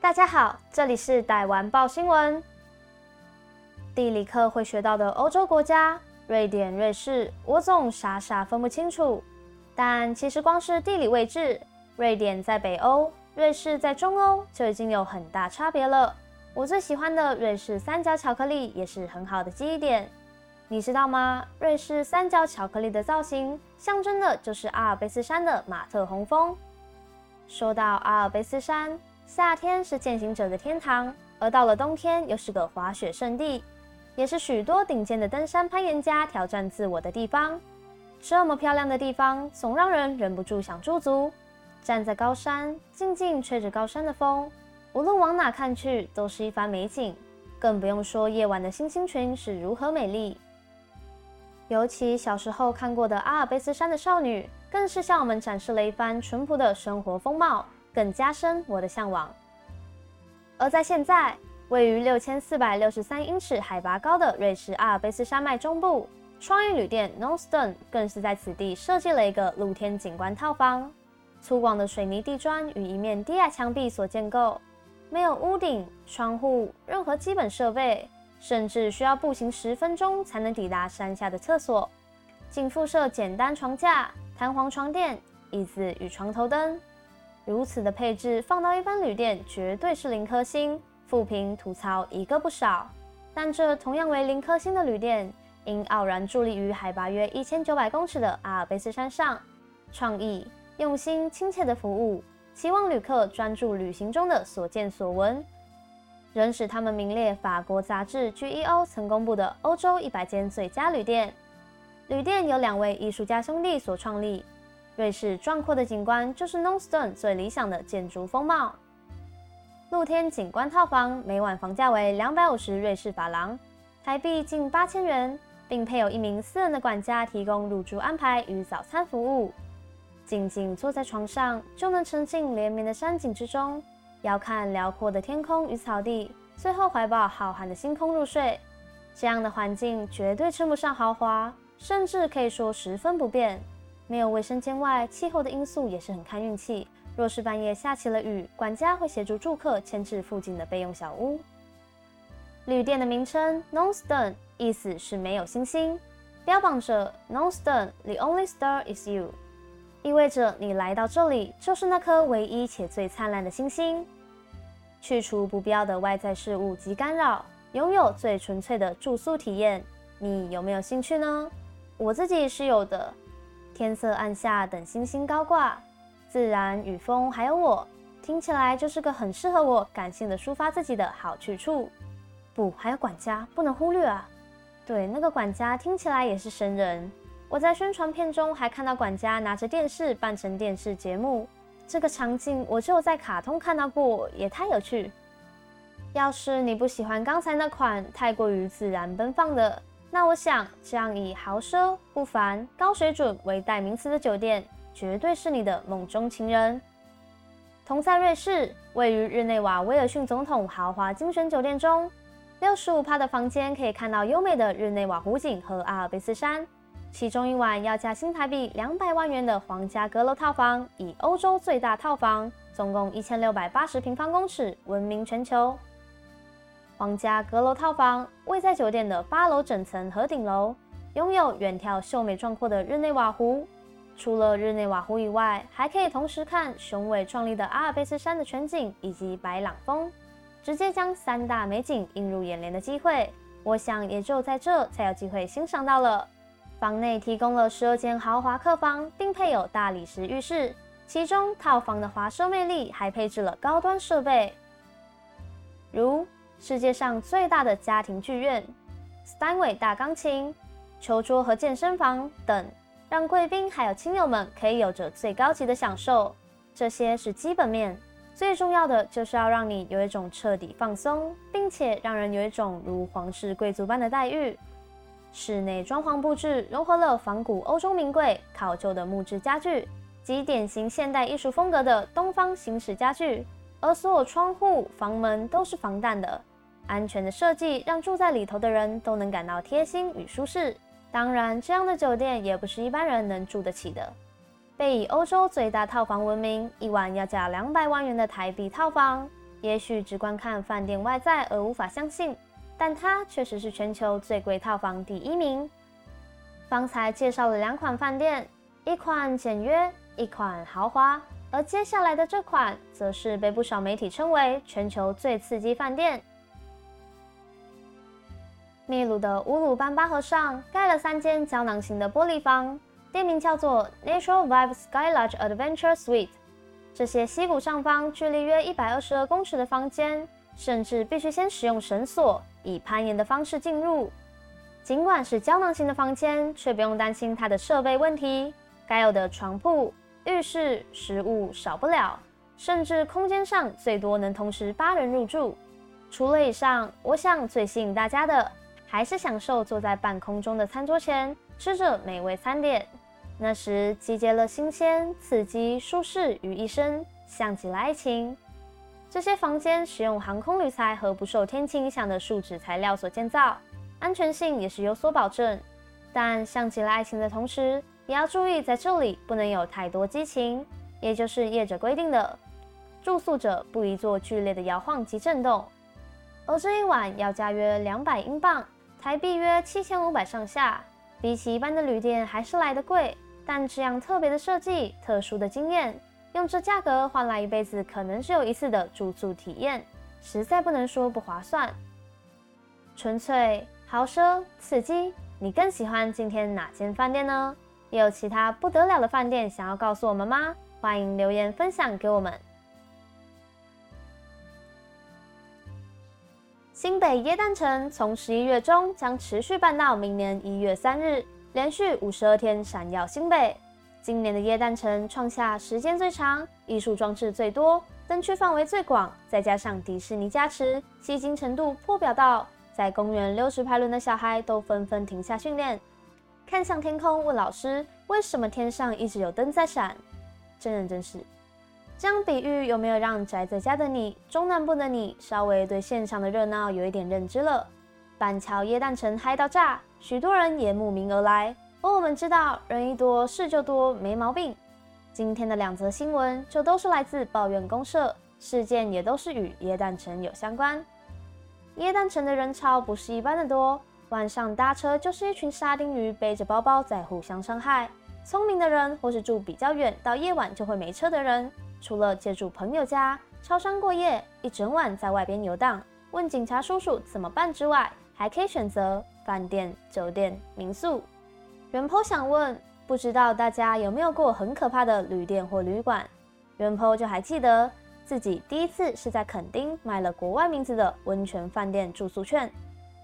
大家好，这里是台湾报新闻。地理课会学到的欧洲国家，瑞典、瑞士，我总傻傻分不清楚。但其实光是地理位置，瑞典在北欧，瑞士在中欧，就已经有很大差别了。我最喜欢的瑞士三角巧克力也是很好的记忆点。你知道吗？瑞士三角巧克力的造型，象征的就是阿尔卑斯山的马特洪峰。说到阿尔卑斯山，夏天是健行者的天堂，而到了冬天又是个滑雪胜地，也是许多顶尖的登山攀岩家挑战自我的地方。这么漂亮的地方，总让人忍不住想驻足。站在高山，静静吹着高山的风。无论往哪看去，都是一番美景，更不用说夜晚的星星群是如何美丽。尤其小时候看过的阿尔卑斯山的少女，更是向我们展示了一番淳朴的生活风貌，更加深我的向往。而在现在，位于六千四百六十三英尺海拔高的瑞士阿尔卑斯山脉中部，创意旅店 No Stone 更是在此地设计了一个露天景观套房，粗犷的水泥地砖与一面低矮墙壁所建构。没有屋顶、窗户，任何基本设备，甚至需要步行十分钟才能抵达山下的厕所。仅附设简单床架、弹簧床垫、椅子与床头灯。如此的配置，放到一般旅店绝对是零颗星。负评吐槽一个不少。但这同样为零颗星的旅店，因傲然伫立于海拔约一千九百公尺的阿尔卑斯山上，创意、用心、亲切的服务。希望旅客专注旅行中的所见所闻，仍使他们名列法国杂志 GEO 曾公布的欧洲一百间最佳旅店。旅店由两位艺术家兄弟所创立。瑞士壮阔的景观就是 no stone 最理想的建筑风貌。露天景观套房每晚房价为两百五十瑞士法郎，台币近八千元，并配有一名私人的管家提供入住安排与早餐服务。静静坐在床上，就能沉浸连绵的山景之中，遥看辽阔的天空与草地，最后怀抱浩瀚的星空入睡。这样的环境绝对称不上豪华，甚至可以说十分不便。没有卫生间外，气候的因素也是很看运气。若是半夜下起了雨，管家会协助住客迁至附近的备用小屋。旅店的名称 Nonstone 意思是没有星星，标榜着 Nonstone the only star is you。意味着你来到这里就是那颗唯一且最灿烂的星星。去除不必要的外在事物及干扰，拥有最纯粹的住宿体验，你有没有兴趣呢？我自己是有的。天色暗下，等星星高挂，自然与风还有我，听起来就是个很适合我感性的抒发自己的好去处。不，还有管家不能忽略啊。对，那个管家听起来也是神人。我在宣传片中还看到管家拿着电视扮成电视节目，这个场景我只有在卡通看到过，也太有趣。要是你不喜欢刚才那款太过于自然奔放的，那我想这样以豪奢、不凡、高水准为代名词的酒店，绝对是你的梦中情人。同在瑞士，位于日内瓦威尔逊总统豪华精选酒店中，六十五趴的房间可以看到优美的日内瓦湖景和阿尔卑斯山。其中一晚要价新台币两百万元的皇家阁楼套房，以欧洲最大套房，总共一千六百八十平方公尺，闻名全球。皇家阁楼套房位在酒店的八楼整层和顶楼，拥有远眺秀美壮阔的日内瓦湖。除了日内瓦湖以外，还可以同时看雄伟壮丽的阿尔卑斯山的全景以及白朗峰，直接将三大美景映入眼帘的机会，我想也只有在这才有机会欣赏到了。房内提供了十二间豪华客房，并配有大理石浴室。其中套房的华奢魅力还配置了高端设备，如世界上最大的家庭剧院、Steinway 大钢琴、球桌和健身房等，让贵宾还有亲友们可以有着最高级的享受。这些是基本面，最重要的就是要让你有一种彻底放松，并且让人有一种如皇室贵族般的待遇。室内装潢布置融合了仿古欧洲名贵、考究的木质家具及典型现代艺术风格的东方形式家具，而所有窗户、房门都是防弹的，安全的设计让住在里头的人都能感到贴心与舒适。当然，这样的酒店也不是一般人能住得起的。被以欧洲最大套房闻名，一晚要价两百万元的台币套房，也许只观看饭店外在而无法相信，但它确实是全球最贵套房第一名。方才介绍了两款饭店，一款简约，一款豪华，而接下来的这款则是被不少媒体称为全球最刺激饭店。秘鲁的乌鲁班巴河上盖了三间胶囊型的玻璃房，店名叫做 Natural Vibe Sky Lodge Adventure Suite。这些溪谷上方距离约一百二十二公尺的房间，甚至必须先使用绳索以攀岩的方式进入。尽管是胶囊型的房间，却不用担心它的设备问题。该有的床铺、浴室、食物少不了，甚至空间上最多能同时八人入住。除了以上，我想最吸引大家的还是享受坐在半空中的餐桌前，吃着美味餐点。那时集结了新鲜、刺激、舒适于一身，像极了爱情。这些房间使用航空铝材和不受天气影响的树脂材料所建造。安全性也是有所保证，但像极了爱情的同时，也要注意在这里不能有太多激情，也就是业者规定的，住宿者不宜做剧烈的摇晃及震动。而这一晚要价约两百英镑，台币约七千五百上下，比起一般的旅店还是来得贵。但这样特别的设计、特殊的经验，用这价格换来一辈子可能只有一次的住宿体验，实在不能说不划算。纯粹。豪奢刺激，你更喜欢今天哪间饭店呢？也有其他不得了的饭店想要告诉我们吗？欢迎留言分享给我们。新北耶诞城从十一月中将持续办到明年一月三日，连续五十二天闪耀新北。今年的耶诞城创下时间最长、艺术装置最多、灯区范围最广，再加上迪士尼加持，吸睛程度破表到。在公园溜直排轮的小孩都纷纷停下训练，看向天空，问老师：“为什么天上一直有灯在闪？”真人真事，这样比喻有没有让宅在家的你、中南部的你稍微对现场的热闹有一点认知了？板桥耶诞城嗨到炸，许多人也慕名而来。而我们知道，人一多事就多，没毛病。今天的两则新闻就都是来自抱怨公社，事件也都是与耶诞城有相关。耶诞城的人潮不是一般的多，晚上搭车就是一群沙丁鱼背着包包在互相伤害。聪明的人或是住比较远，到夜晚就会没车的人，除了借住朋友家、超商过夜，一整晚在外边游荡，问警察叔叔怎么办之外，还可以选择饭店、酒店、民宿。元坡想问，不知道大家有没有过很可怕的旅店或旅馆？元坡就还记得。自己第一次是在垦丁买了国外名字的温泉饭店住宿券，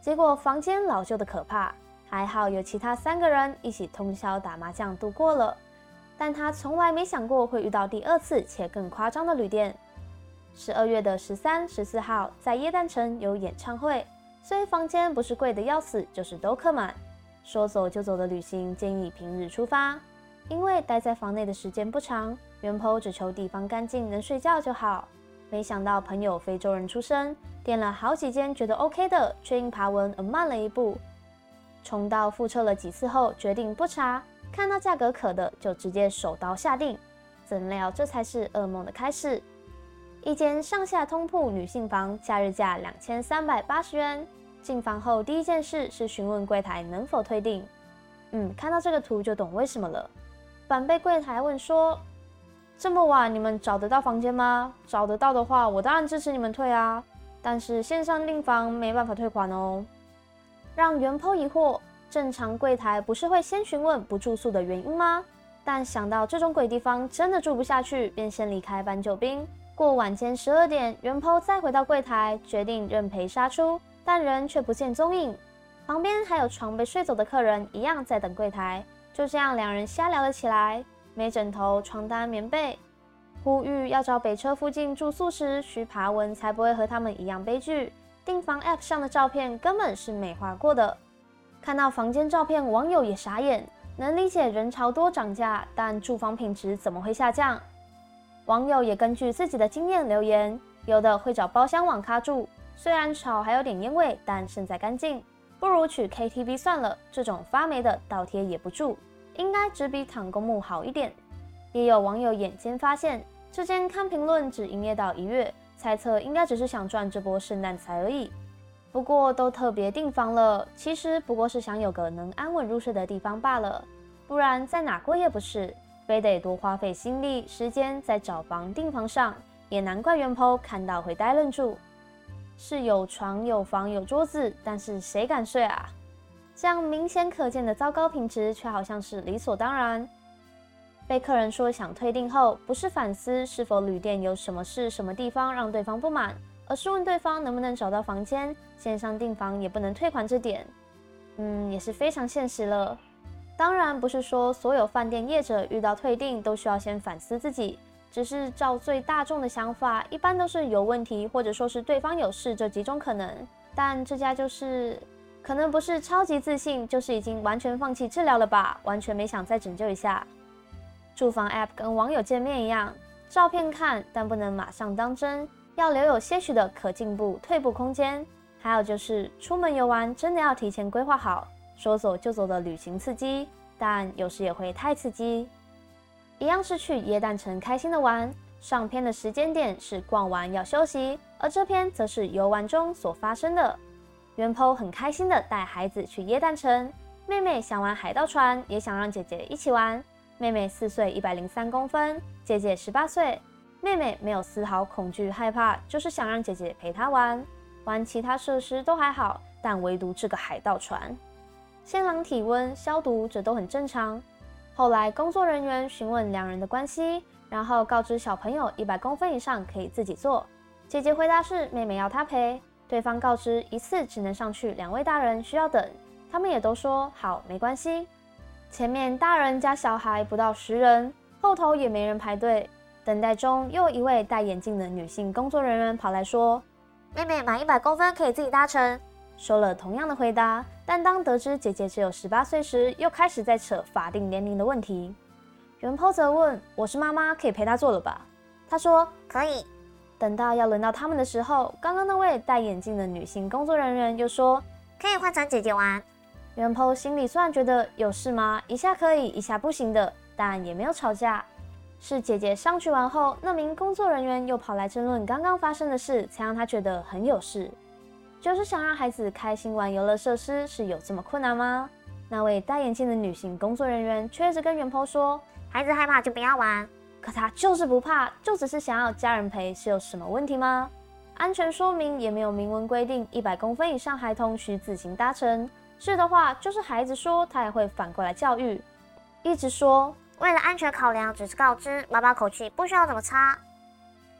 结果房间老旧的可怕，还好有其他三个人一起通宵打麻将度过了。但他从来没想过会遇到第二次且更夸张的旅店。十二月的十三、十四号在耶诞城有演唱会，所以房间不是贵的要死，就是都客满。说走就走的旅行建议平日出发，因为待在房内的时间不长。元坡只求地方干净，能睡觉就好。没想到朋友非洲人出身，点了好几间觉得 OK 的，却因爬文而慢了一步。重蹈覆辙了几次后，决定不查，看到价格可的就直接手刀下定。怎料这才是噩梦的开始。一间上下通铺女性房，假日价两千三百八十元。进房后第一件事是询问柜台能否退订。嗯，看到这个图就懂为什么了。反被柜台问说。这么晚你们找得到房间吗？找得到的话，我当然支持你们退啊。但是线上订房没办法退款哦。让元抛疑惑，正常柜台不是会先询问不住宿的原因吗？但想到这种鬼地方真的住不下去，便先离开搬救兵。过晚间十二点，元抛再回到柜台，决定认赔杀出，但人却不见踪影。旁边还有床被睡走的客人，一样在等柜台。就这样，两人瞎聊了起来。没枕头、床单、棉被，呼吁要找北车附近住宿时需爬文，才不会和他们一样悲剧。订房 App 上的照片根本是美化过的。看到房间照片，网友也傻眼。能理解人潮多涨价，但住房品质怎么会下降？网友也根据自己的经验留言，有的会找包厢网咖住，虽然吵还有点烟味，但胜在干净。不如取 KTV 算了，这种发霉的倒贴也不住。应该只比躺公墓好一点。也有网友眼尖发现，这间看评论只营业到一月，猜测应该只是想赚这波圣诞财而已。不过都特别订房了，其实不过是想有个能安稳入睡的地方罢了。不然在哪过夜不是？非得多花费心力时间在找房订房上，也难怪元剖看到会呆愣住。是有床有房有桌子，但是谁敢睡啊？这样明显可见的糟糕品质，却好像是理所当然。被客人说想退订后，不是反思是否旅店有什么事、什么地方让对方不满，而是问对方能不能找到房间，线上订房也不能退款这点，嗯，也是非常现实了。当然不是说所有饭店业者遇到退订都需要先反思自己，只是照最大众的想法，一般都是有问题或者说是对方有事这几种可能。但这家就是可能不是超级自信，就是已经完全放弃治疗了吧，完全没想再拯救一下。住房 App 跟网友见面一样，照片看，但不能马上当真，要留有些许的可进步、退步空间。还有就是出门游玩，真的要提前规划好。说走就走的旅行刺激，但有时也会太刺激。一样是去耶诞城开心的玩，上篇的时间点是逛完要休息，而这篇则是游玩中所发生的。元剖很开心的带孩子去耶诞城，妹妹想玩海盗船，也想让姐姐一起玩。妹妹四岁，一百零三公分，姐姐十八岁。妹妹没有丝毫恐惧害怕，就是想让姐姐陪她玩。玩其他设施都还好，但唯独这个海盗船。现场体温、消毒，这都很正常。后来工作人员询问两人的关系，然后告知小朋友一百公分以上可以自己坐。姐姐回答是妹妹要她陪，对方告知一次只能上去两位大人，需要等。他们也都说好，没关系。前面大人加小孩不到十人，后头也没人排队。等待中，又一位戴眼镜的女性工作人员跑来说：“妹妹满一百公分可以自己搭乘。”说了同样的回答，但当得知姐姐只有十八岁时，又开始在扯法定年龄的问题。元抛则问：“我是妈妈，可以陪她坐了吧？”她说：“可以。”等到要轮到他们的时候，刚刚那位戴眼镜的女性工作人员又说：“可以换成姐姐玩。”元抛心里虽然觉得有事吗？一下可以，一下不行的，但也没有吵架。是姐姐上去玩后，那名工作人员又跑来争论刚刚发生的事，才让他觉得很有事。就是想让孩子开心玩游乐设施，是有这么困难吗？那位戴眼镜的女性工作人员却一直跟元婆说：“孩子害怕就不要玩。”可他就是不怕，就只是想要家人陪，是有什么问题吗？安全说明也没有明文规定，一百公分以上孩童需自行搭乘。是的话，就是孩子说，他也会反过来教育，一直说为了安全考量，只是告知，妈妈口气不需要怎么差。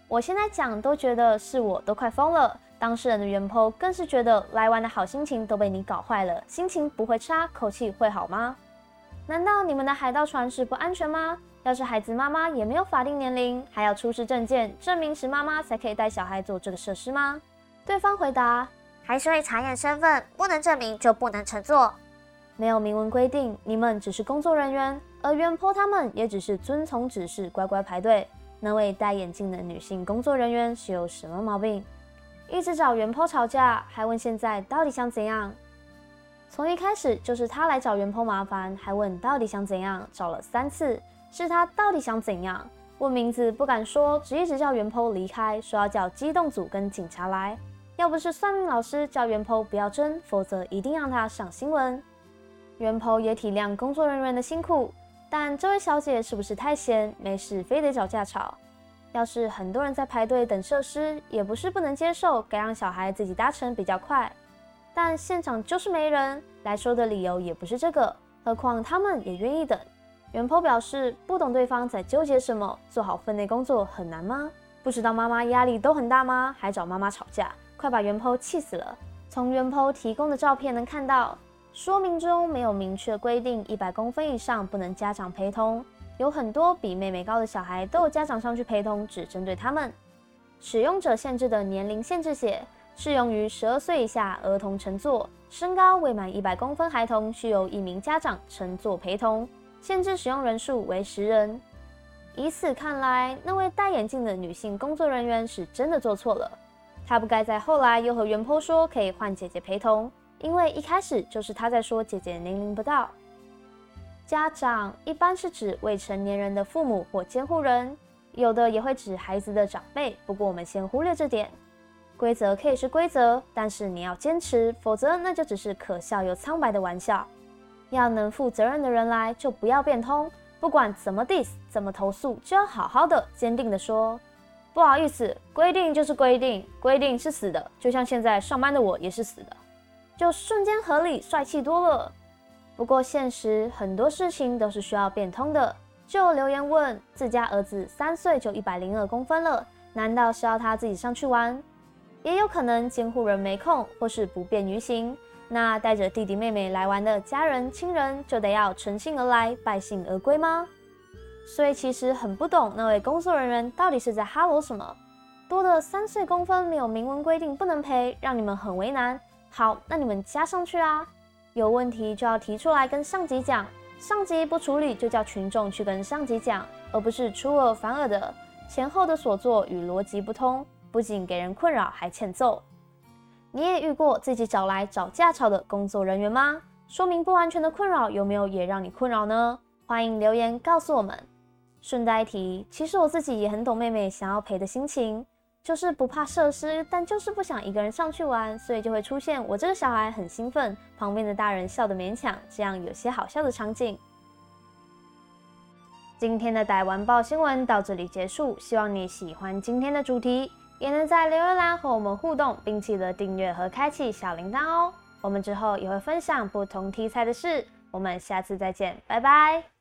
我现在讲都觉得是我都快疯了。当事人的原 po 更是觉得来玩的好心情都被你搞坏了，心情不会差，口气会好吗？难道你们的海盗船是不安全吗？要是孩子妈妈也没有法定年龄，还要出示证件证明是妈妈才可以带小孩坐这个设施吗？对方回答：还是会查验身份，不能证明就不能乘坐。没有明文规定，你们只是工作人员，而原 po 他们也只是遵从指示，乖乖排队。那位戴眼镜的女性工作人员是有什么毛病？一直找元剖吵架，还问现在到底想怎样？从一开始就是他来找元剖麻烦，还问到底想怎样，找了三次，是他到底想怎样？问名字不敢说，只一直叫元剖离开，说要叫机动组跟警察来。要不是算命老师叫元剖不要争，否则一定让他上新闻。元剖也体谅工作人员的辛苦，但这位小姐是不是太闲，没事非得找架吵？要是很多人在排队等设施，也不是不能接受，该让小孩自己搭乘比较快。但现场就是没人，来说的理由也不是这个。何况他们也愿意等。元坡表示不懂对方在纠结什么，做好分内工作很难吗？不知道妈妈压力都很大吗？还找妈妈吵架，快把元坡气死了。从元坡提供的照片能看到，说明中没有明确规定一百公分以上不能家长陪同。有很多比妹妹高的小孩都有家长上去陪同，只针对他们。使用者限制的年龄限制写适用于十二岁以下儿童乘坐，身高未满一百公分孩童需由一名家长乘坐陪同，限制使用人数为十人。以此看来，那位戴眼镜的女性工作人员是真的做错了，她不该在后来又和袁坡说可以换姐姐陪同，因为一开始就是他在说姐姐年龄不到。家长一般是指未成年人的父母或监护人，有的也会指孩子的长辈，不过我们先忽略这点。规则可以是规则，但是你要坚持，否则那就只是可笑又苍白的玩笑。要能负责任的人来，就不要变通。不管怎么 diss，怎么投诉，就要好好的、坚定的说，不好意思，规定就是规定，规定是死的，就像现在上班的我也是死的，就瞬间合理、帅气多了。不过现实很多事情都是需要变通的。就留言问自家儿子三岁就一百零二公分了，难道是要他自己上去玩？也有可能监护人没空，或是不便于行。那带着弟弟妹妹来玩的家人亲人，就得要乘兴而来，败兴而归吗？所以其实很不懂那位工作人员到底是在哈罗什么？多的三岁公分没有明文规定不能赔，让你们很为难。好，那你们加上去啊！有问题就要提出来跟上级讲。上级不处理，就叫群众去跟上级讲，而不是出尔反尔的前后的所作与逻辑不通，不仅给人困扰，还欠揍。你也遇过自己找来找架吵的工作人员吗？说明不完全的困扰有没有也让你困扰呢？欢迎留言告诉我们。顺带一提，其实我自己也很懂妹妹想要陪的心情。就是不怕设施，但就是不想一个人上去玩，所以就会出现我这个小孩很兴奋，旁边的大人笑得勉强，这样有些好笑的场景。今天的台湾报新闻到这里结束，希望你喜欢今天的主题，也能在留言栏和我们互动，并记得订阅和开启小铃铛哦。我们之后也会分享不同题材的事，我们下次再见，拜拜。